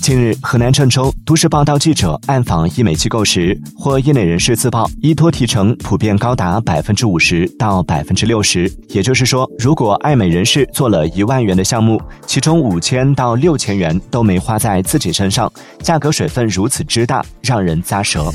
近日，河南郑州都市报道记者暗访医美机构时，获业内人士自曝，依托提成普遍高达百分之五十到百分之六十。也就是说，如果爱美人士做了一万元的项目，其中五千到六千元都没花在自己身上，价格水分如此之大，让人咂舌。